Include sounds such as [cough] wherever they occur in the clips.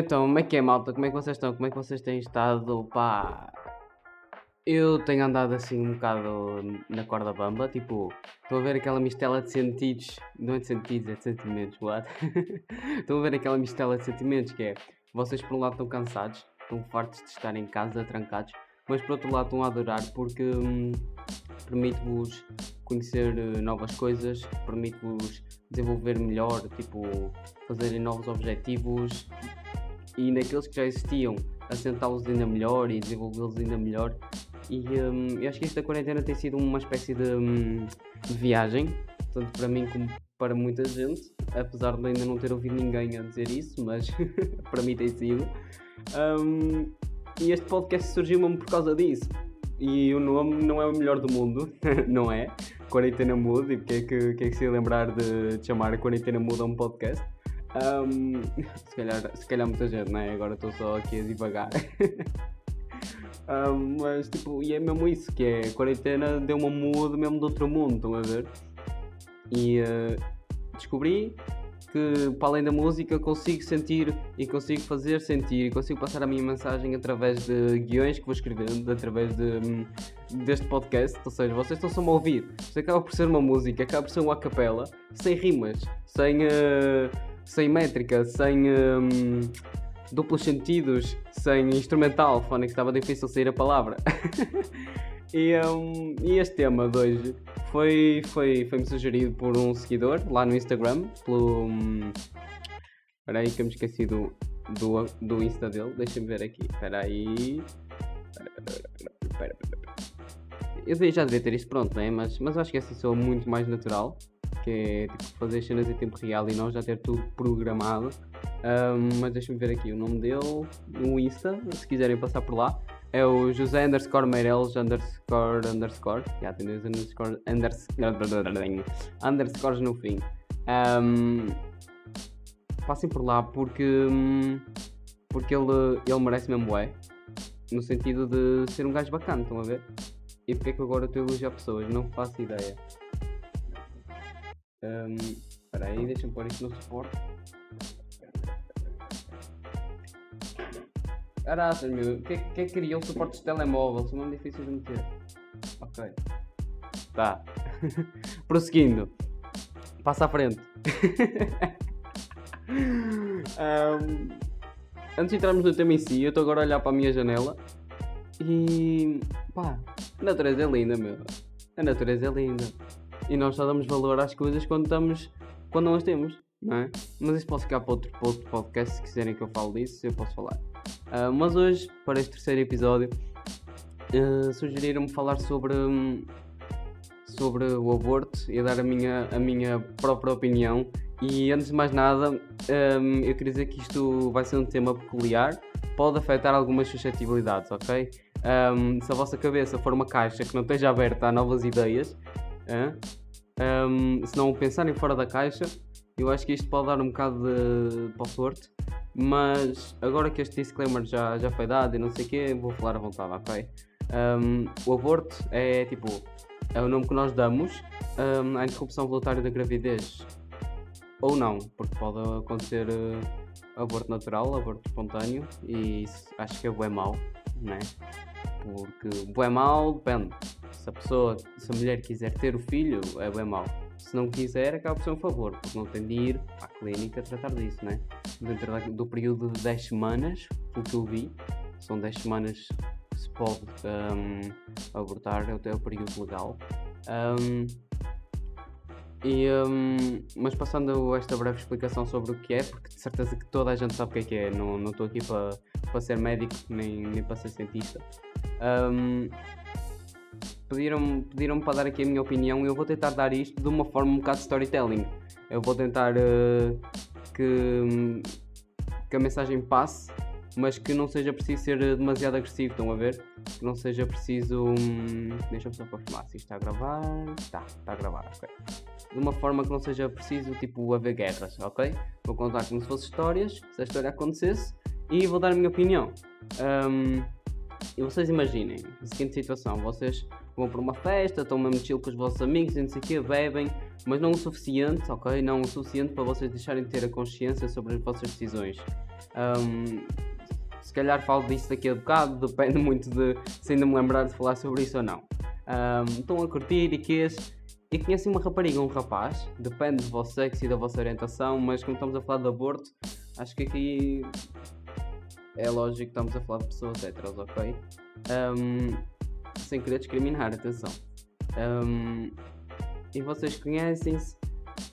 Então, como é que é, malta? Como é que vocês estão? Como é que vocês têm estado? Pá, eu tenho andado assim um bocado na corda bamba, tipo, estou a ver aquela mistela de sentidos, não é de sentidos, é de sentimentos, what? [laughs] Estou a ver aquela mistela de sentimentos que é, vocês por um lado estão cansados, estão fartos de estar em casa, trancados, mas por outro lado estão a adorar porque hum, permite-vos conhecer eh, novas coisas, permite-vos desenvolver melhor, tipo, fazerem novos objetivos e naqueles que já existiam, assentá-los ainda melhor e desenvolvê-los ainda melhor. E hum, eu acho que esta quarentena tem sido uma espécie de, hum, de viagem, tanto para mim como para muita gente, apesar de ainda não ter ouvido ninguém a dizer isso, mas [laughs] para mim tem sido. Um, e este podcast surgiu mesmo por causa disso. E o nome não é o melhor do mundo, [laughs] não é? Quarentena Mood, e porque é que, que é que se ia lembrar de, de chamar Quarentena Mood a um podcast? Um, [laughs] se, calhar, se calhar muita gente, não é? Agora estou só aqui a divagar. [laughs] um, mas tipo, e é mesmo isso, que é quarentena deu uma mood mesmo de outro mundo, estão a ver? E uh, descobri que para além da música consigo sentir e consigo fazer sentir e consigo passar a minha mensagem através de guiões que vou escrevendo, através de, hum, deste podcast, ou seja, vocês estão só a ouvir. Isto acaba por ser uma música, acaba por ser uma capela, sem rimas, sem, uh, sem métrica, sem um, duplos sentidos, sem instrumental, fone que estava difícil sair a palavra. [laughs] e, um, e este tema de hoje foi, foi, foi-me sugerido por um seguidor lá no Instagram, pelo. Aí que eu me esqueci do, do, do Insta dele. Deixa-me ver aqui. Espera aí. Eu já devia ter isto pronto, né? mas, mas acho que essa soa muito mais natural. Que é tipo, fazer cenas em tempo real e não já ter tudo programado. Um, mas deixa-me ver aqui o nome dele no Insta, se quiserem passar por lá é o José underscore Meireles underscore underscore. Já tem dois underscore underscore [laughs] underscores no fim. Um, passem por lá porque, porque ele, ele merece mesmo é. No sentido de ser um gajo bacana, estão a ver? E porque é que agora estou a elogiar pessoas? Não faço ideia. Espera um, aí, deixa-me pôr isto no suporte. Caraças, meu. Quem que, que criou suportes de telemóvel? São muito difíceis de meter. Ok. Tá. [laughs] Prosseguindo. Passa à frente. [laughs] um, antes de entrarmos no tema em si, eu estou agora a olhar para a minha janela e. pá, a natureza é linda, meu. A natureza é linda. E nós só damos valor às coisas quando estamos. quando não as temos, não é? Mas isso pode ficar para outro, para outro podcast se quiserem que eu fale disso, eu posso falar. Uh, mas hoje, para este terceiro episódio, uh, sugeriram-me falar sobre, sobre o aborto e dar a minha, a minha própria opinião. E antes de mais nada, um, eu queria dizer que isto vai ser um tema peculiar, pode afetar algumas suscetibilidades, ok? Um, se a vossa cabeça for uma caixa que não esteja aberta a novas ideias, uh, um, se não pensarem fora da caixa, eu acho que isto pode dar um bocado de, de sorte mas agora que este disclaimer já, já foi dado e não sei o quê, vou falar à vontade, ok? Um, o aborto é tipo, é o nome que nós damos um, à interrupção voluntária da gravidez. Ou não, porque pode acontecer uh, aborto natural, aborto espontâneo, e isso, acho que é bué mau, né? Porque bué mau depende. Se a pessoa, se a mulher quiser ter o filho, é bué mau. Se não quiser, acaba por ser um favor, porque não tem de ir à clínica tratar disso, né? Dentro do período de 10 semanas, o que eu vi, são 10 semanas que se pode um, abortar até o período legal. Um, e, um, mas passando esta breve explicação sobre o que é, porque de certeza que toda a gente sabe o que é que é, não estou aqui para pa ser médico nem, nem para ser cientista. Um, pediram-me pediram para dar aqui a minha opinião e eu vou tentar dar isto de uma forma um bocado de storytelling. Eu vou tentar uh, que, que a mensagem passe, mas que não seja preciso ser demasiado agressivo, estão a ver? Que não seja preciso. Um... Deixa-me só confirmar se está a gravar. Está, está a gravar, ok. De uma forma que não seja preciso, tipo, haver guerras, ok? Vou contar como se fossem histórias, se a história acontecesse, e vou dar a minha opinião. Um, e vocês imaginem a seguinte situação: vocês vão para uma festa, estão mesmo chill com os vossos amigos e não sei o bebem, mas não o suficiente, ok? Não o suficiente para vocês deixarem de ter a consciência sobre as vossas decisões. Um, se calhar falo disso daqui a bocado, [laughs] depende muito de se ainda me lembrar de falar sobre isso ou não. Um, estão a curtir e que e conhecem uma rapariga ou um rapaz, depende do vosso sexo e da vossa orientação, mas como estamos a falar de aborto, acho que aqui é lógico que estamos a falar de pessoas heteros, ok? Um, sem querer discriminar, atenção. Um, e vocês conhecem-se,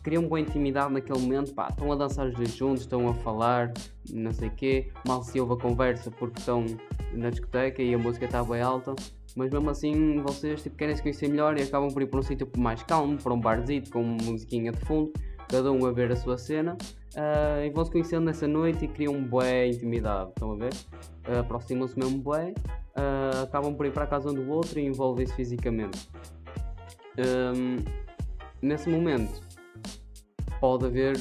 criam boa intimidade naquele momento, pá, estão a dançar os dois juntos, estão a falar, não sei o quê, mal se ouve a conversa porque estão na discoteca e a música está bem alta, mas mesmo assim vocês tipo, querem se conhecer melhor e acabam por ir para um sítio mais calmo, para um barzito com uma musiquinha de fundo, cada um a ver a sua cena, uh, e vão se conhecendo nessa noite e criam um bué intimidade, estão a ver? Uh, Aproximam-se mesmo bué, uh, acabam por ir para a casa um do outro e envolvem-se fisicamente. Um, nesse momento pode haver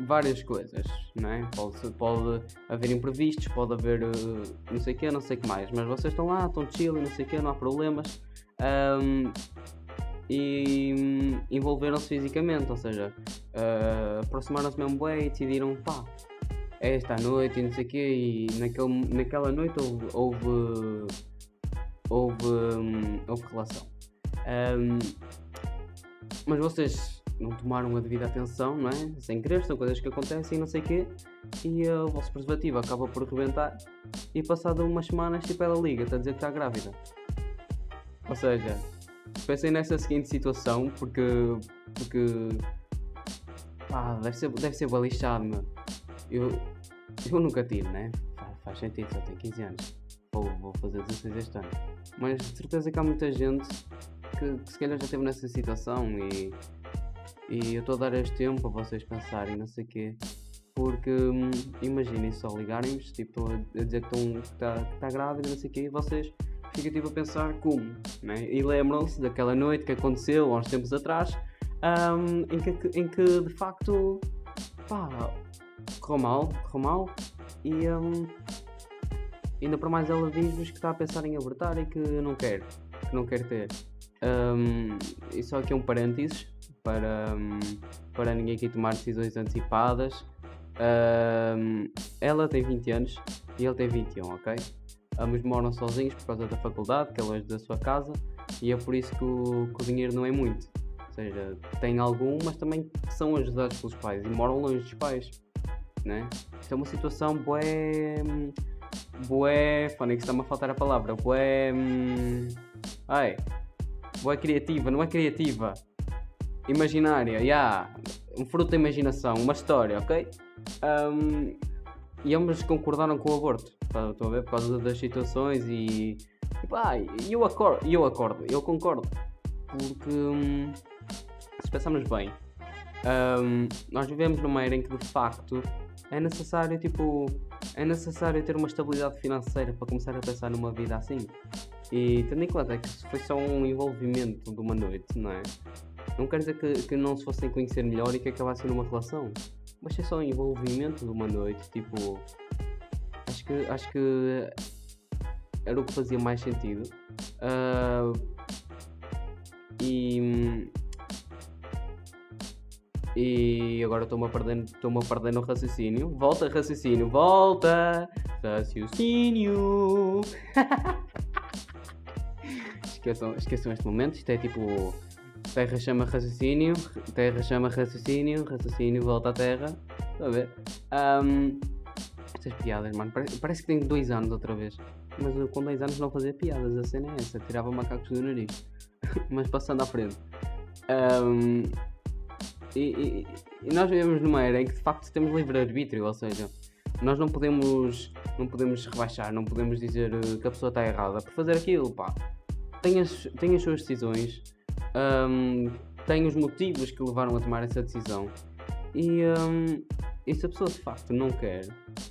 várias coisas, não é? Pode, pode haver imprevistos, pode haver uh, não sei o que, não sei o que mais, mas vocês estão lá, estão chill, não sei o que, não há problemas um, e um, envolveram-se fisicamente, ou seja, uh, aproximaram-se mesmo bem e decidiram, pá, é esta noite e não sei o que, e naquele, naquela noite houve, houve, houve, um, houve relação. mas vocês não tomaram a devida atenção, não é? Sem querer, são coisas que acontecem e não sei o quê, e uh, o vosso preservativo acaba por rebentar e passado umas semanas tipo ela liga, está a dizer que está grávida. Ou seja, pensem nessa seguinte situação porque. porque. pá, deve ser, deve ser balixado, meu. Eu, eu nunca tive, né? Faz, sentido, só tenho 15 anos. Vou, vou fazer 16 este ano. Mas de certeza que há muita gente que, que se calhar já esteve nessa situação e e eu estou a dar este tempo para vocês pensarem, não sei o quê. Porque hum, imaginem só ligarem-vos tipo, a dizer que está tá grávida, não sei o quê, e vocês ficam tipo a pensar como, né? E lembram-se daquela noite que aconteceu há uns tempos atrás, um, em, que, em que de facto pá, correu mal, correu mal e um, ainda para mais ela diz-vos que está a pensar em abortar e que não quer, que não quer ter. Um, e só aqui um parênteses, para, hum, para ninguém aqui tomar decisões antecipadas. Um, ela tem 20 anos e ele tem 21, ok? Ambos moram sozinhos por causa da faculdade, que é longe da sua casa, e é por isso que o, que o dinheiro não é muito. Ou seja, tem algum, mas também são ajudados pelos pais e moram longe dos pais. Né? Isto é uma situação bué. bué. Que está-me a faltar a palavra. Bué. Hum, ai. Bué criativa, não é criativa imaginária, yeah, um fruto da imaginação, uma história, ok? Um, e ambos concordaram com o aborto, tá, estão a ver? Por causa das situações e. Tipo, ah, eu acordo, eu acordo, eu concordo. Porque. Hum, se pensarmos bem, um, nós vivemos numa era em que de facto é necessário, tipo. É necessário ter uma estabilidade financeira para começar a pensar numa vida assim. E tendo em conta que isso foi só um envolvimento de uma noite, não é? Não quer dizer que, que não se fossem conhecer melhor e que acabassem numa relação. Mas é só um envolvimento de uma noite, tipo. Acho que, acho que era o que fazia mais sentido. Uh, e. E agora estou-me a perder, estou-me a perder no raciocínio. Volta, raciocínio, volta! Raciocínio! [laughs] esqueçam, esqueçam este momento, isto é tipo Terra chama raciocínio, terra chama raciocínio, raciocínio volta à terra. Estou a ver? Um, estas piadas, mano, parece, parece, que tenho dois anos outra vez. Mas eu, com dois anos não fazia piadas, a cena é essa, tirava macacos do nariz. [laughs] Mas passando à frente. Um, e, e, e, nós vivemos numa era em que de facto temos livre-arbítrio, ou seja, nós não podemos, não podemos rebaixar, não podemos dizer eh, que a pessoa está errada por fazer aquilo, pá. Tem as, tem as suas decisões, um, tem os motivos que levaram a tomar essa decisão. E, um, e se a pessoa de facto não quer,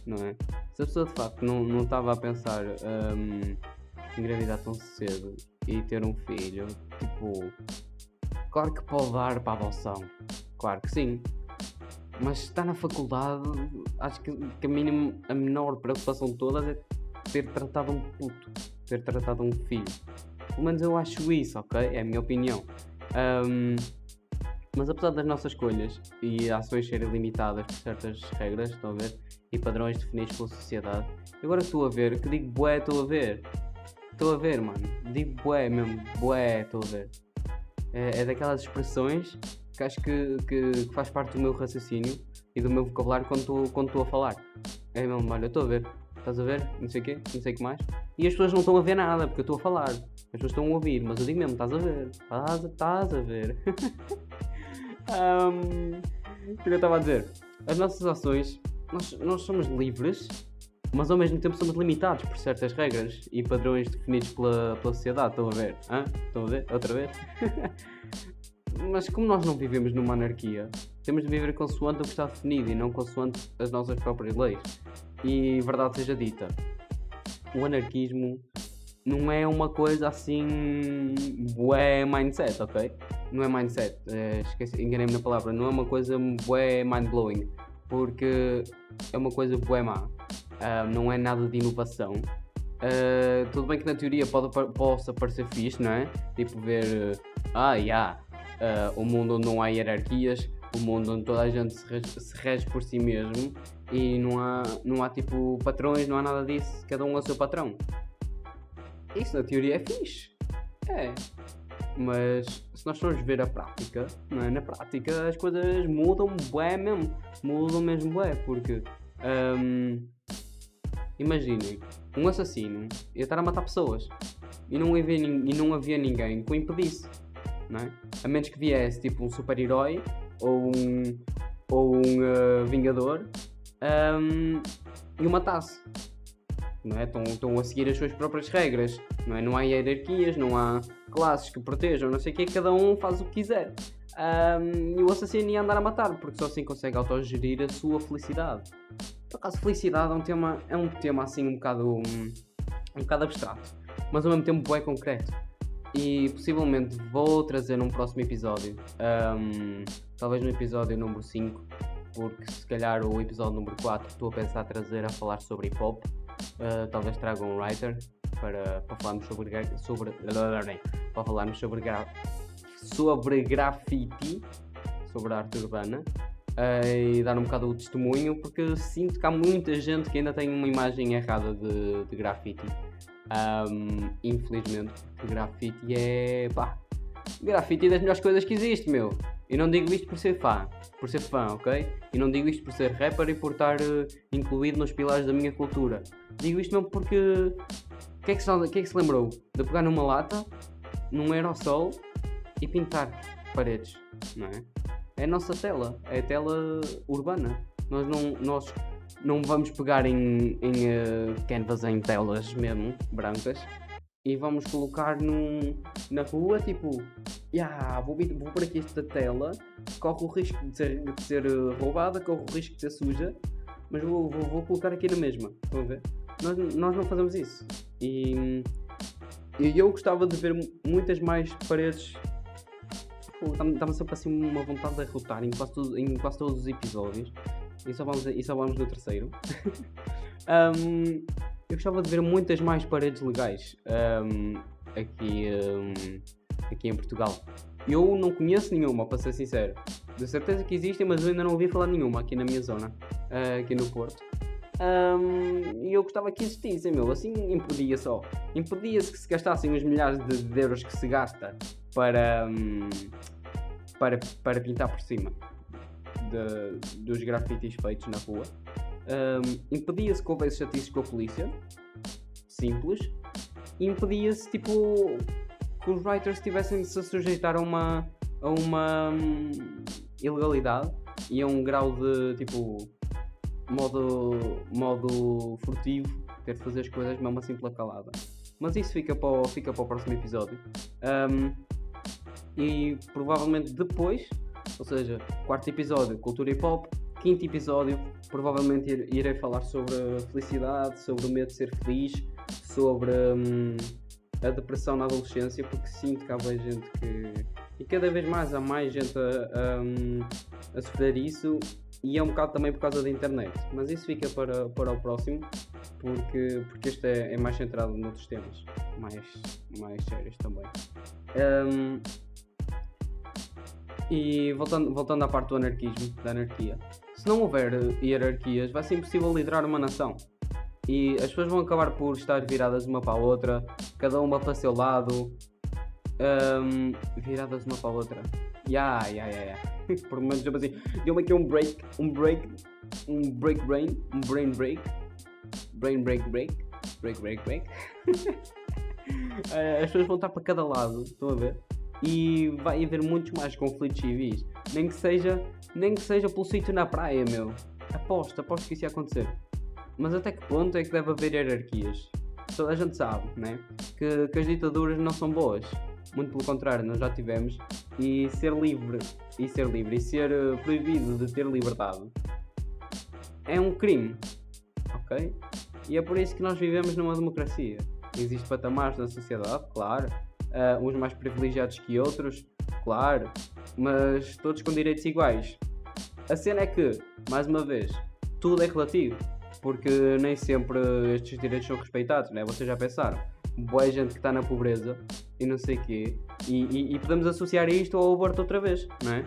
não é? Se a pessoa de facto não, estava a pensar um, engravidar tão cedo e ter um filho, tipo, claro que pode dar para a adoção, claro que sim. Mas está na faculdade, acho que, que a, mínimo, a menor preocupação de todas é ter tratado um puto, ter tratado um filho. Pelo menos eu acho isso, ok? É a minha opinião. Um, mas apesar das nossas escolhas e ações serem limitadas por certas regras, estão a ver? E padrões definidos pela sociedade, agora estou a ver, que digo bué, estou a ver. Estou a ver, mano. Digo bué mesmo, bué, estou a ver. É, é, daquelas expressões que acho que, que, que, faz parte do meu raciocínio e do meu vocabulário quando estou quando a falar. É mesmo, olha, estou a ver. Estás a ver? Não sei o quê, não sei o que mais. E as pessoas não estão a ver nada porque eu estou a falar. As pessoas estão a ouvir, mas eu digo mesmo, estás a ver. Estás a ver. [laughs] um, o que eu estava a dizer? As nossas ações, nós, nós somos livres, mas ao mesmo tempo somos limitados por certas regras e padrões definidos pela, pela sociedade. Estão a ver? Hã? Estão a ver? Outra vez? [laughs] mas como nós não vivemos numa anarquia, temos de viver consoante o que está definido e não consoante as nossas próprias leis. E verdade seja dita, o anarquismo não é uma coisa assim. bué mindset, ok? Não é mindset, é, esqueci, enganei-me na palavra, não é uma coisa bué mind-blowing, porque é uma coisa bué má, uh, não é nada de inovação. Uh, tudo bem que na teoria pode, possa parecer fixe, não é? Tipo ver, ah, yeah, uh, o mundo onde não há hierarquias, o mundo onde toda a gente se rege, se rege, por si mesmo e não há, não há tipo patrões, não há nada disso, cada um é o seu patrão. Isso na teoria é fixe. É. Mas se nós formos ver a prática, é? na prática as coisas mudam bué mesmo. Mudam mesmo bué, porque um, imaginem, um assassino ia estar a matar pessoas e não havia, e não havia ninguém que o impedisse. Não é? A menos que viesse tipo um super-herói ou um, ou um uh, vingador um, e o matasse. Não é? Estão, estão a seguir as suas próprias regras. Não, é? não há hierarquias, não há classes que protejam, não sei o que, cada um faz o que quiser. Um, e o assassino ia andar a matar, porque só assim consegue autogerir a sua felicidade. Por acaso, felicidade é um tema, é um tema assim um bocado, um, um bocado abstrato, mas ao mesmo tempo é concreto. E possivelmente vou trazer num próximo episódio, um, talvez no episódio número 5, porque se calhar o episódio número 4 estou a pensar trazer a falar sobre hip hop. Uh, talvez traga um writer para, para falarmos sobre, sobre para falarmos sobre, gra, sobre grafite, sobre arte urbana uh, e dar um bocado o testemunho porque sinto que há muita gente que ainda tem uma imagem errada de, de grafite. Um, infelizmente, grafite é pá, grafite é das melhores coisas que existe, meu. E não digo isto por ser fã, por ser fã, ok? E não digo isto por ser rapper e por estar uh, incluído nos pilares da minha cultura. Digo isto mesmo porque. O que, é que, se, que é que se lembrou? De pegar numa lata, num aerossol e pintar paredes, não é? É a nossa tela, é a tela urbana. Nós não, nós não vamos pegar em, em uh, canvas em telas mesmo, brancas, e vamos colocar num, na rua, tipo, yeah, vou, vou por aqui esta tela, corre o risco de ser, de ser eh, roubada, corre o risco de ser suja, mas vou, vou, vou colocar aqui na mesma. Estão a ver? Nós, nós não fazemos isso. E, e eu gostava de ver muitas mais paredes. Estava sempre assim uma vontade de arrotar em quase, em quase todos os episódios. E só vamos, e só vamos no terceiro. [laughs] um, eu gostava de ver muitas mais paredes legais um, aqui, um, aqui em Portugal. Eu não conheço nenhuma, para ser sincero. De certeza que existem, mas eu ainda não ouvi falar nenhuma aqui na minha zona, uh, aqui no Porto. Um, e eu gostava que existissem, meu. Assim impedia só. Impedia-se que se gastassem os milhares de, euros que se gasta para, um, para, para pintar por cima de, dos grafites feitos na rua. Um, impedia-se que houvesse chatices com a polícia, simples, e impedia-se tipo que os writers tivessem de se sujeitar a uma, a uma hum, ilegalidade e a um grau de tipo modo, modo furtivo, ter de fazer as coisas mesmo assim pela calada. Mas isso fica para o, fica para o próximo episódio. Um, e provavelmente depois, ou seja, quarto episódio, cultura hip hop, quinto episódio, provavelmente irei falar sobre a felicidade, sobre o medo de ser feliz, sobre hum, a depressão na adolescência, porque sinto que há bem gente que, E cada vez mais há mais gente a, a, a sofrer isso e é um bocado também por causa da internet. Mas isso fica para, para o próximo, porque, porque este é, é mais centrado noutros temas, mais, mais sérios também. Um, e voltando, voltando à parte do anarquismo, da anarquia, se não houver hierarquias, vai ser impossível liderar uma nação. E as pessoas vão acabar por estar viradas uma para a outra, cada uma para o seu lado, um, viradas uma para a outra. Ya, ya, ya. [laughs] Por menos tipo assim, deu-me aqui um break, um break, um break brain, um brain break, brain break break, break break break. [laughs] Eh, as pessoas vão estar para cada lado, estão a ver? E vai haver muitos mais conflitos civis. Nem que seja, nem que seja pelo sítio na praia, meu. Aposto, aposto que isso ia acontecer. Mas até que ponto é que deve haver hierarquias? Toda a gente sabe, né? Que, que as ditaduras não são boas. Muito pelo contrário, nós já tivemos. E ser livre, e ser livre, e ser uh, proibido de ter liberdade é um crime. Ok? E é por isso que nós vivemos numa democracia. Existem patamares na sociedade, claro. Uh, uns mais privilegiados que outros, claro. Mas todos com direitos iguais. A cena é que, mais uma vez, tudo é relativo porque nem sempre estes direitos são respeitados, né? Vocês já pensaram? Boa gente que está na pobreza e não sei o quê, e, e, e, podemos associar isto ao aborto outra vez, não é?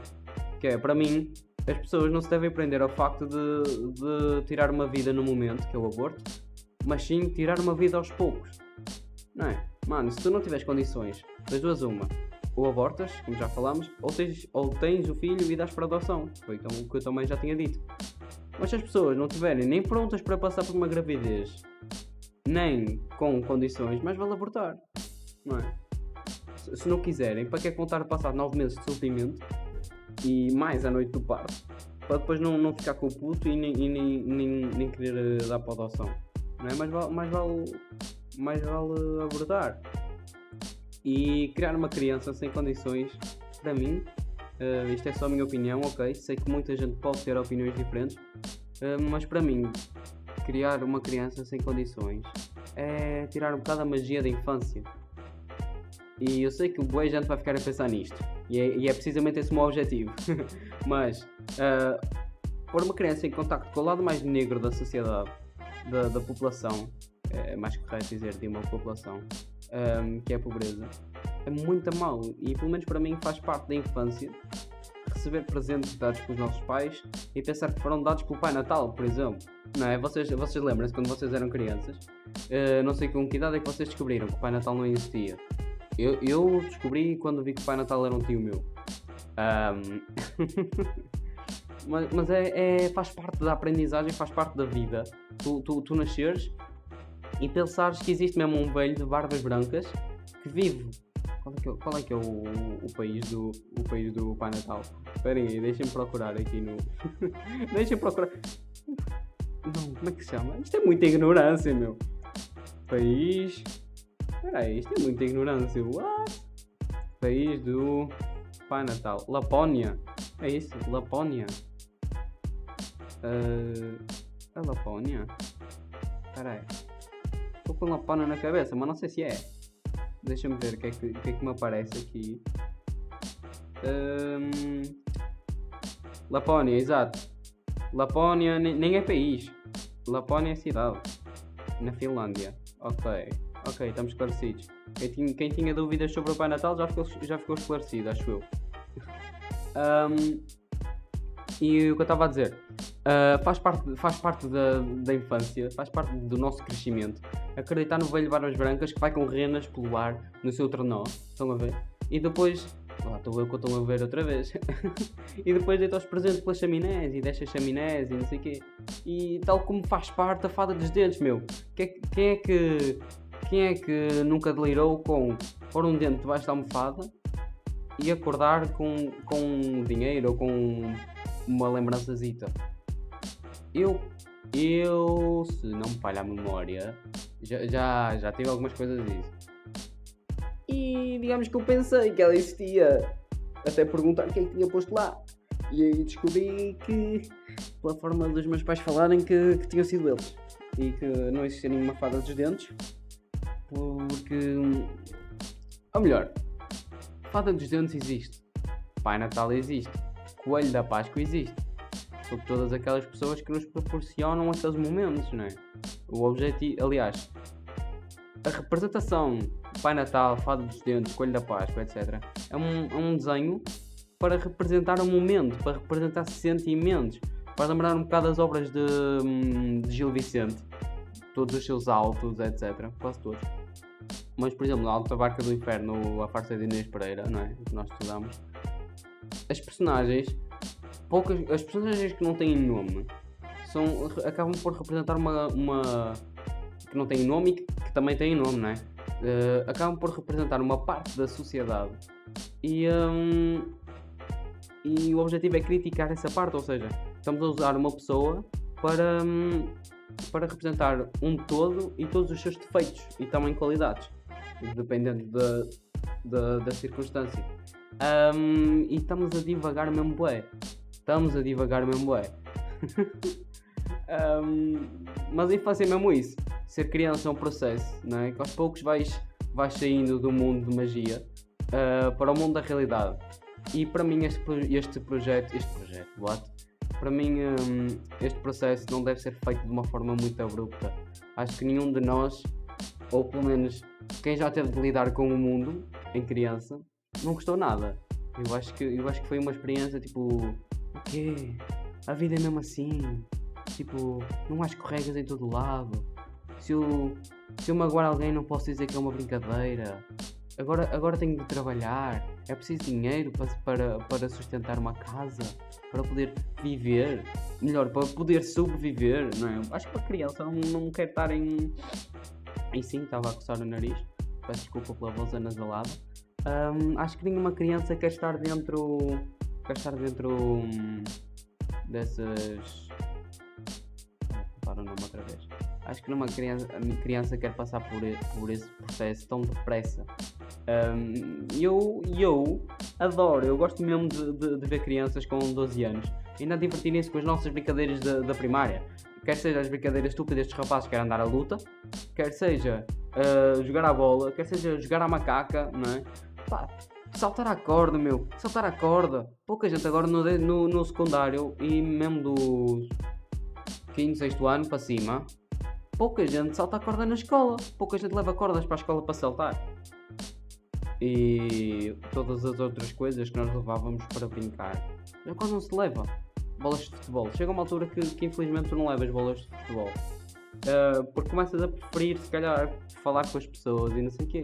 Que é, para mim, as pessoas não se devem prender ao facto de, de tirar uma vida no momento, que é o aborto, mas sim tirar uma vida aos poucos, não é? Mano, se tu não tiveres condições, das duas uma, ou abortas, como já falámos, ou tens, ou tens o filho e dás para adoção, foi então o que eu também já tinha dito. Mas se as pessoas não estiverem nem prontas para passar por uma gravidez, nem com condições, mais vale abortar. Não é? Se não quiserem, para que é contar passar 9 meses de sofrimento e mais a noite do parto? Para depois não, não ficar com o puto e nem, e nem, nem, nem querer eh, dar para adoção. Não é? mais, vale, mais, vale, mais vale abortar. E criar uma criança sem condições, para mim, Uh, isto é só a minha opinião, ok? Sei que muita gente pode ter opiniões diferentes, uh, mas para mim, criar uma criança sem condições é tirar um bocado a magia da infância. E eu sei que boa gente vai ficar a pensar nisto, e é, e é precisamente esse o meu objetivo. [laughs] mas uh, pôr uma criança em contacto com o lado mais negro da sociedade, da, da população, é mais correto dizer de uma população, um, que é a pobreza é muito mal e pelo menos para mim faz parte da infância receber presentes dados pelos nossos pais e pensar que foram dados pelo Pai Natal, por exemplo. Não é? Vocês, vocês lembram-se quando vocês eram crianças? Uh, não sei com que idade é que vocês descobriram que o Pai Natal não existia. Eu, eu descobri quando vi que o Pai Natal era um tio meu. Um... [laughs] mas mas é, é, faz parte da aprendizagem, faz parte da vida. Tu, tu, tu nasceres e pensares que existe mesmo um velho de barbas brancas que vive qual é que é, qual é, que é o, o, país do, o país do Pai Natal? Esperem aí, deixem-me procurar aqui no. [laughs] deixem-me procurar. Não, como é que se chama? Isto é muita ignorância, meu. País. Espera aí, isto é muita ignorância. What? País do Pai Natal. Lapónia. É isso? Lapónia. Uh, é Lapónia? Espera aí. Estou com Lapónia na cabeça, mas não sei se é. Deixa-me ver o que, é que, que, é que me aparece aqui. Um, Lapónia, exato. Lapónia nem é país. Lapónia é cidade. Na Finlândia. Ok. Ok, estamos esclarecidos. Quem tinha, quem tinha dúvidas sobre o Pai Natal já ficou, já ficou esclarecido, acho eu. Um, e o que eu estava a dizer, uh, faz parte, faz parte da, da infância, faz parte do nosso crescimento. Acreditar no velho Barbas Brancas que vai com renas pelo ar no seu trenó, estão a ver? E depois, lá estou eu que estou a ver outra vez. [laughs] e depois deita os presentes pelas chaminés e deixa as chaminés e não sei o quê. E tal como faz parte da fada dos dentes, meu. Quem é, quem é que. Quem é que nunca delirou com pôr um dente debaixo da almofada e acordar com, com dinheiro ou com uma lembrançazita. Eu, eu, se não me falha a memória, já, já, já tive algumas coisas disso. E digamos que eu pensei que ela existia, até perguntar quem tinha posto lá. E aí descobri que, pela forma dos meus pais falarem, que, que tinham sido eles. E que não existia nenhuma fada dos dentes. Porque. Ou melhor, Fada dos Dentes existe. Pai Natal existe. Coelho da Páscoa existe. São todas aquelas pessoas que nos proporcionam aqueles momentos, não é? O objetivo, aliás, a representação Pai Natal, Fada dos Dentes, Coelho da Páscoa, etc. É um, é um desenho para representar um momento, para representar sentimentos, para lembrar um bocado das obras de, hum, de Gil Vicente, todos os seus altos, etc. Quase todos. Mas, por exemplo, na Alta Barca do Inferno, a farsa de Inês Pereira, não é? Que nós estudamos. As personagens, poucas, as personagens que não têm nome, são, acabam por representar uma, uma que não têm nome e que, que também têm nome, não é? Uh, acabam por representar uma parte da sociedade e, um, e o objetivo é criticar essa parte, ou seja, estamos a usar uma pessoa para, um, para representar um todo e todos os seus defeitos e também qualidades dependendo da, da, da circunstância. Um, e estamos a divagar mesmo bué. Estamos a divagar mesmo bué. [laughs] um, mas a infância é mesmo isso. Ser criança é um processo, não é? Que aos poucos vais, vais saindo do mundo de magia uh, para o mundo da realidade. E para mim este, este projeto, este projeto, what? Para mim um, este processo não deve ser feito de uma forma muito abrupta. Acho que nenhum de nós, ou pelo menos quem já teve de lidar com o mundo em criança não gostou nada. Eu acho que, eu acho que foi uma experiência tipo, quê? A vida é mesmo assim. Tipo, não há escorregas em todo lado. Se eu, se eu magoar alguém, não posso dizer que é uma brincadeira. Agora, agora tenho de trabalhar. É preciso dinheiro para, para, para sustentar uma casa, para poder viver. Melhor, para poder sobreviver. Não é? Acho que a criança não, não quer estar em, e sim, estava a coçar o nariz. Peço desculpa pela voz anasalada. Um, acho que nenhuma criança quer estar dentro. Quer estar dentro um, dessas. Para o nome outra vez. Acho que nenhuma criança, criança quer passar por, por esse processo tão depressa. Um, eu, eu adoro, eu gosto mesmo de, de, de ver crianças com 12 anos ainda divertirem-se com as nossas brincadeiras da, da primária quer seja as brincadeiras estúpidas dos rapazes que querem andar à luta, quer seja uh, jogar à bola, quer seja jogar à macaca, não é? Pá, saltar à corda, meu, saltar à corda. Pouca gente agora no, no, no secundário e mesmo do 5, 6 ano para cima, pouca gente salta a corda na escola, pouca gente leva cordas para a escola para saltar. E todas as outras coisas que nós levávamos para brincar, já quase não se leva bolas de futebol. Chega uma altura que, que infelizmente tu não levas bolas de futebol. Uh, porque começas a preferir, se calhar, falar com as pessoas e não sei o quê.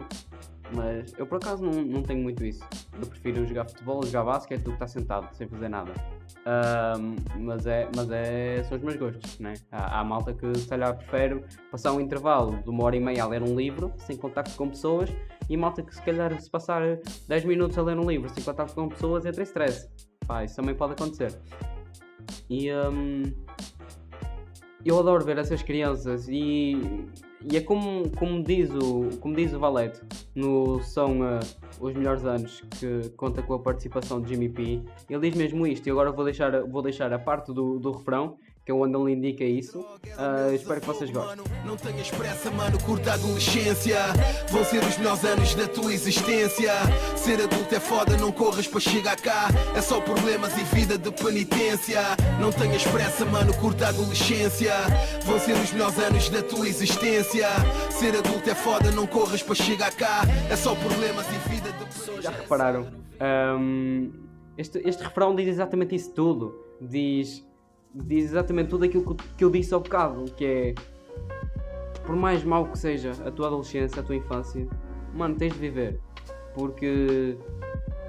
Mas eu por acaso não, não tenho muito isso. Eu prefiro jogar futebol, jogar basquete do que estar sentado sem fazer nada. Uh, mas é, mas é, são os meus gostos, né? Há, há malta que se calhar prefere passar um intervalo de uma hora e meia a ler um livro, sem contacto com pessoas, e malta que se calhar se passar 10 minutos a ler um livro sem contacto com pessoas entra em stress. Pá, isso também pode acontecer. E um, eu adoro ver essas crianças e, e é como, como, diz o, como diz o Valete no São uh, Os Melhores Anos, que conta com a participação de Jimmy P. Ele diz mesmo isto, e agora vou deixar, vou deixar a parte do, do refrão que é onde ele indica isso. Uh, espero que vocês gostem. Não tenhas pressa, mano, curta a adolescência. Vão ser os melhores anos da tua existência. Ser adulto é foda, não corras para chegar cá. É só problemas e vida de penitência. Não tenhas pressa, mano, curta a adolescência. Vão ser os melhores anos da tua existência. Ser adulto é foda, não corras para chegar cá. É só problemas e vida de penitência. Já repararam? Um, este, este refrão diz exatamente isso tudo. Diz diz exatamente tudo aquilo que eu disse ao bocado, que é por mais mau que seja a tua adolescência, a tua infância, mano, tens de viver. Porque,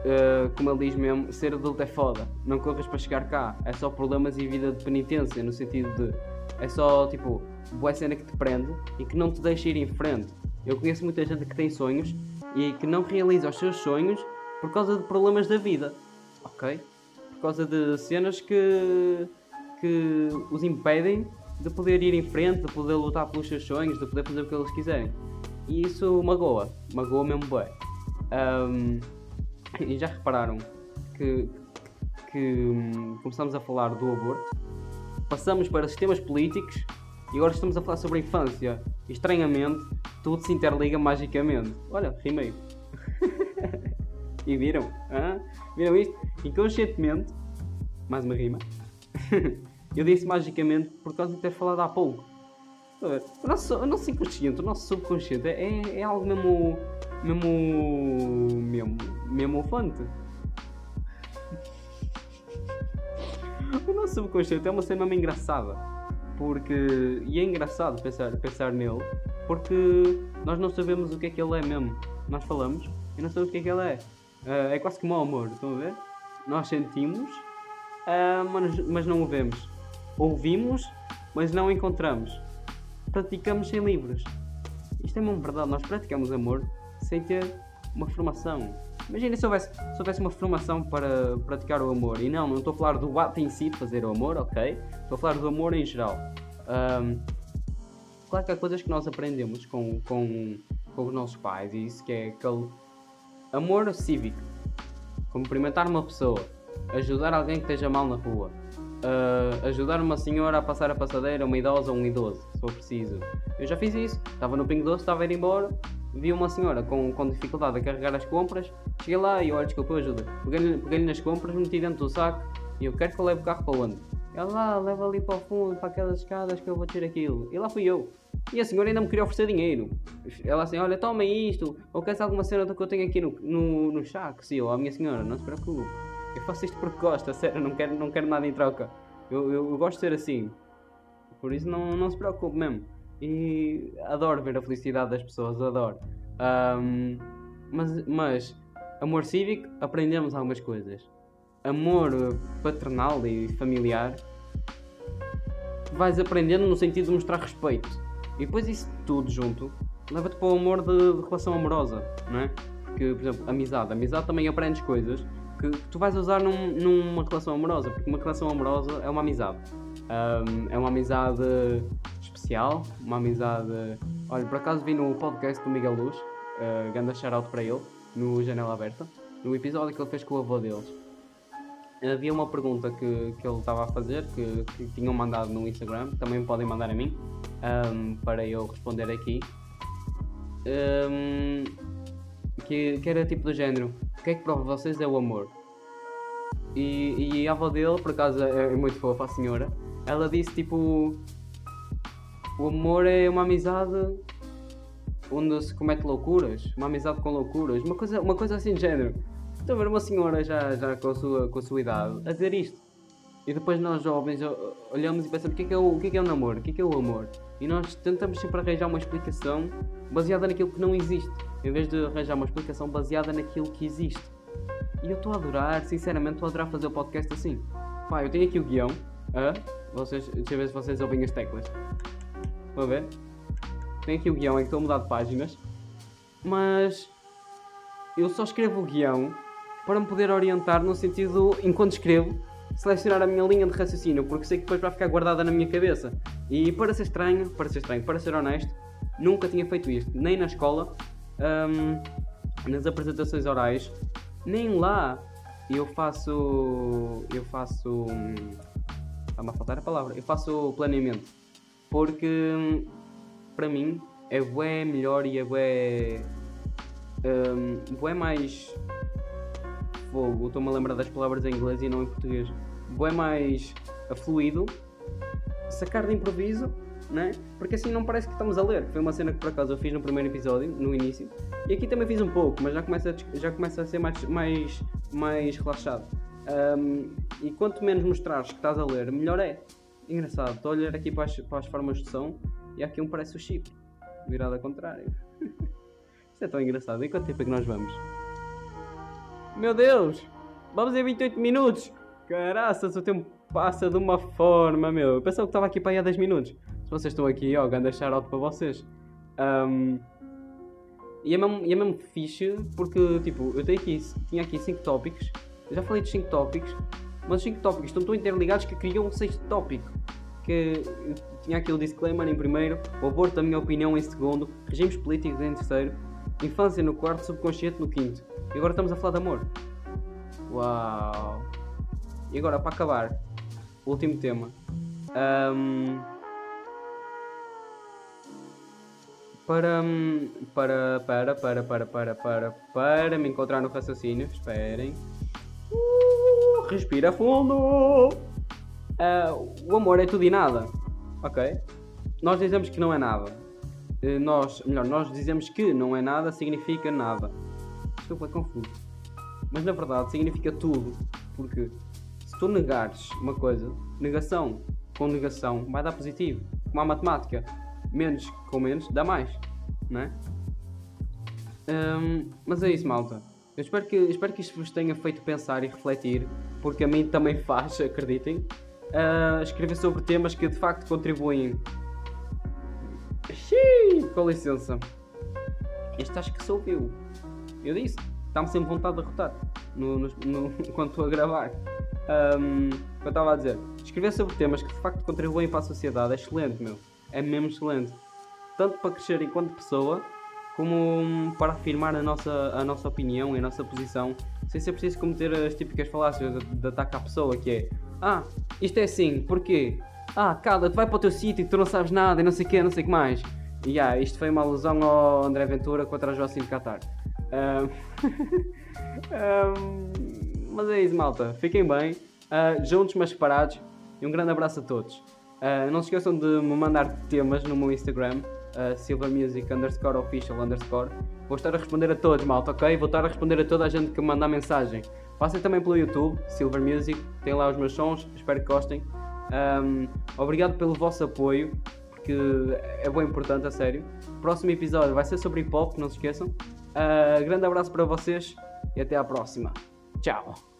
uh, como ele diz mesmo, ser adulto é foda. Não corres para chegar cá. É só problemas e vida de penitência, no sentido de. É só tipo, boa cena que te prende e que não te deixa ir em frente. Eu conheço muita gente que tem sonhos e que não realiza os seus sonhos por causa de problemas da vida. Ok? Por causa de cenas que que os impedem de poder ir em frente, de poder lutar pelos seus sonhos, de poder fazer o que eles quiserem. E isso magoa, magoa mesmo bem. Um, e já repararam que, que um, começamos a falar do aborto, passamos para sistemas políticos e agora estamos a falar sobre a infância. E, estranhamente, tudo se interliga magicamente. Olha, rimei. [laughs] E viram? Viram isto? Inconscientemente, mais uma rima, [laughs] eu disse magicamente por causa de ter falado há pouco. O nosso, o nosso inconsciente, o nosso subconsciente é, é algo mesmo. mesmo. mesmo. mesmo fonte. O nosso subconsciente é uma cena mesmo engraçada. Porque. E é engraçado pensar, pensar nele. Porque nós não sabemos o que é que ele é mesmo. Nós falamos e não sabemos o que é que ele é. Uh, é quase como o amor, estão a ver? Nós sentimos, uh, mas, mas não o vemos. Ouvimos, mas não encontramos. Praticamos sem livros. Isto é mesmo verdade, nós praticamos amor sem ter uma formação. Imagina se houvesse, se houvesse uma formação para praticar o amor. E não, não estou a falar do ato em si de fazer o amor, ok? Estou a falar do amor em geral. Um, claro que há coisas que nós aprendemos com, com, com os nossos pais e isso que é aquele amor cívico. Cumprimentar uma pessoa, ajudar alguém que esteja mal na rua, uh, ajudar uma senhora a passar a passadeira, uma idosa ou um idoso, se for preciso. Eu já fiz isso, estava no Pingo Doce, estava a ir embora, vi uma senhora com, com dificuldade a carregar as compras, cheguei lá e olha, desculpa, ajuda. Peguei-lhe peguei nas compras, meti dentro do saco e eu quero que eu leve o carro para onde? Ela lá, leva ali para o fundo, para aquelas escadas que eu vou tirar aquilo. E lá fui eu. E a senhora ainda me queria oferecer dinheiro. Ela assim, olha, toma isto, ou queres alguma cena do que eu tenho aqui no, no, no saco? Sim, eu, a minha senhora, não se preocupe. Eu faço isto porque gosto, a sério, não quero, não quero nada em troca. Eu, eu, eu gosto de ser assim. Por isso não, não se preocupe mesmo. E adoro ver a felicidade das pessoas, adoro. Um, mas, mas, amor cívico, aprendemos algumas coisas. Amor paternal e familiar, vais aprendendo no sentido de mostrar respeito. E depois isso tudo junto leva-te para o amor de, de, relação amorosa, não é? Que, por exemplo, amizade. Amizade também aprendes coisas que, tu vais usar num, numa relação amorosa, porque uma relação amorosa é uma amizade. Um, é uma amizade especial, uma amizade. Olha, por acaso vi no podcast do Miguel Luz, uh, ganda shout para ele, no Janela Aberta, no episódio que ele fez com o avô deles. Havia uma pergunta que, que ele estava a fazer, que, que tinham mandado no Instagram, também podem mandar a mim, um, para eu responder aqui. Um, que, que era tipo do género: que é que para vocês é o amor? E, e a avó dele, por acaso é, é muito fofa, a senhora, ela disse tipo: O amor é uma amizade onde se comete loucuras, uma amizade com loucuras, uma coisa, uma coisa assim de género. Estou a ver uma senhora já, já com, a sua, com a sua idade a dizer isto. E depois nós jovens olhamos e pensamos o que é, que é, o, o, que é, que é o namoro, o que é, que é o amor. E nós tentamos sempre arranjar uma explicação baseada naquilo que não existe, em vez de arranjar uma explicação baseada naquilo que existe. E eu estou a adorar, sinceramente, estou a adorar fazer o podcast assim. Pá, eu tenho aqui o guião. Ah, vocês, deixa eu ver se vocês ouvem as teclas. Vão ver? Tenho aqui o guião, é que estou a mudar de páginas. Mas eu só escrevo o guião para me poder orientar no sentido, enquanto escrevo, selecionar a minha linha de raciocínio, porque sei que depois vai ficar guardada na minha cabeça. E para ser estranho, para ser estranho, para ser honesto, nunca tinha feito isto, nem na escola, um, nas apresentações orais, nem lá eu faço. Eu faço. Está-me a faltar a palavra. Eu faço planeamento. Porque para mim é bué melhor e é bué. Um, bué mais fogo, estou-me a lembrar das palavras em inglês e não em português, bem mais fluido, sacar de improviso, né? porque assim não parece que estamos a ler. Foi uma cena que por acaso eu fiz no primeiro episódio, no início, e aqui também fiz um pouco, mas já começa a, já começa a ser mais, mais, mais relaxado. Um, e quanto menos mostrares que estás a ler, melhor é. Engraçado, estou a olhar aqui para as, para as formas de som e aqui um parece o chip, virado ao contrário. [laughs] Isto é tão engraçado. E quanto tempo é que nós vamos? Meu Deus! Vamos em 28 minutos! Caraças, o tempo passa de uma forma, meu. Eu pensava que estava aqui para aí há 10 minutos. Se vocês estão aqui, ó, ganda shout para vocês. Um, e, é mesmo, e é mesmo fixe porque, tipo, eu tenho aqui, tinha aqui 5 tópicos. Já falei dos 5 tópicos. Mas os 5 tópicos estão tão interligados que criam um sexto tópico. Que tinha aquele disclaimer em primeiro, o aborto, na minha opinião, em segundo, regimes políticos em terceiro, infância no quarto, subconsciente no quinto. E agora estamos a falar de amor. Uau! E agora, para acabar, último tema. Um, para, para, para, para, para, para, para, para me encontrar no raciocínio. Esperem. Uh, respira fundo. Uh, o amor é tudo e nada. Ok? Nós dizemos que não é nada. Uh, nós, melhor, nós dizemos que não é nada significa nada. Estou bem confuso. Mas na verdade significa tudo. Porque se tu negares uma coisa, negação com negação vai dar positivo. Como a matemática. Menos com menos dá mais. Não é? Um, mas é isso, malta. Eu espero que, espero que isto vos tenha feito pensar e refletir, porque a mim também faz, [laughs] acreditem. Uh, escrever sobre temas que de facto contribuem. Xiii, com licença. Este acho que sou eu. Eu disse. Está-me sempre vontade de derrotar no, no, no, [laughs] enquanto estou a gravar. Um, eu estava a dizer, escrever sobre temas que de facto contribuem para a sociedade é excelente, meu. É mesmo excelente. Tanto para crescer enquanto pessoa, como para afirmar a nossa, a nossa opinião e a nossa posição, sem ser preciso cometer as típicas falácias de, de ataque à pessoa, que é Ah, isto é assim, porquê? Ah, cala, tu vai para o teu sítio tu não sabes nada e não sei o que, não sei o que mais. E yeah, isto foi uma alusão ao André Ventura contra a Jocelyn Qatar. Um, [laughs] um, mas é isso, malta. Fiquem bem, uh, juntos mas separados. E um grande abraço a todos. Uh, não se esqueçam de me mandar temas no meu Instagram, uh, silvermusic underscore official underscore. Vou estar a responder a todos, malta, ok? Vou estar a responder a toda a gente que me mandar mensagem. Passem também pelo YouTube, Silver Music, tem lá os meus sons, espero que gostem. Um, obrigado pelo vosso apoio, porque é bem importante, a sério. Próximo episódio vai ser sobre hip hop, não se esqueçam. Uh, grande abraço para vocês e até à próxima. Tchau!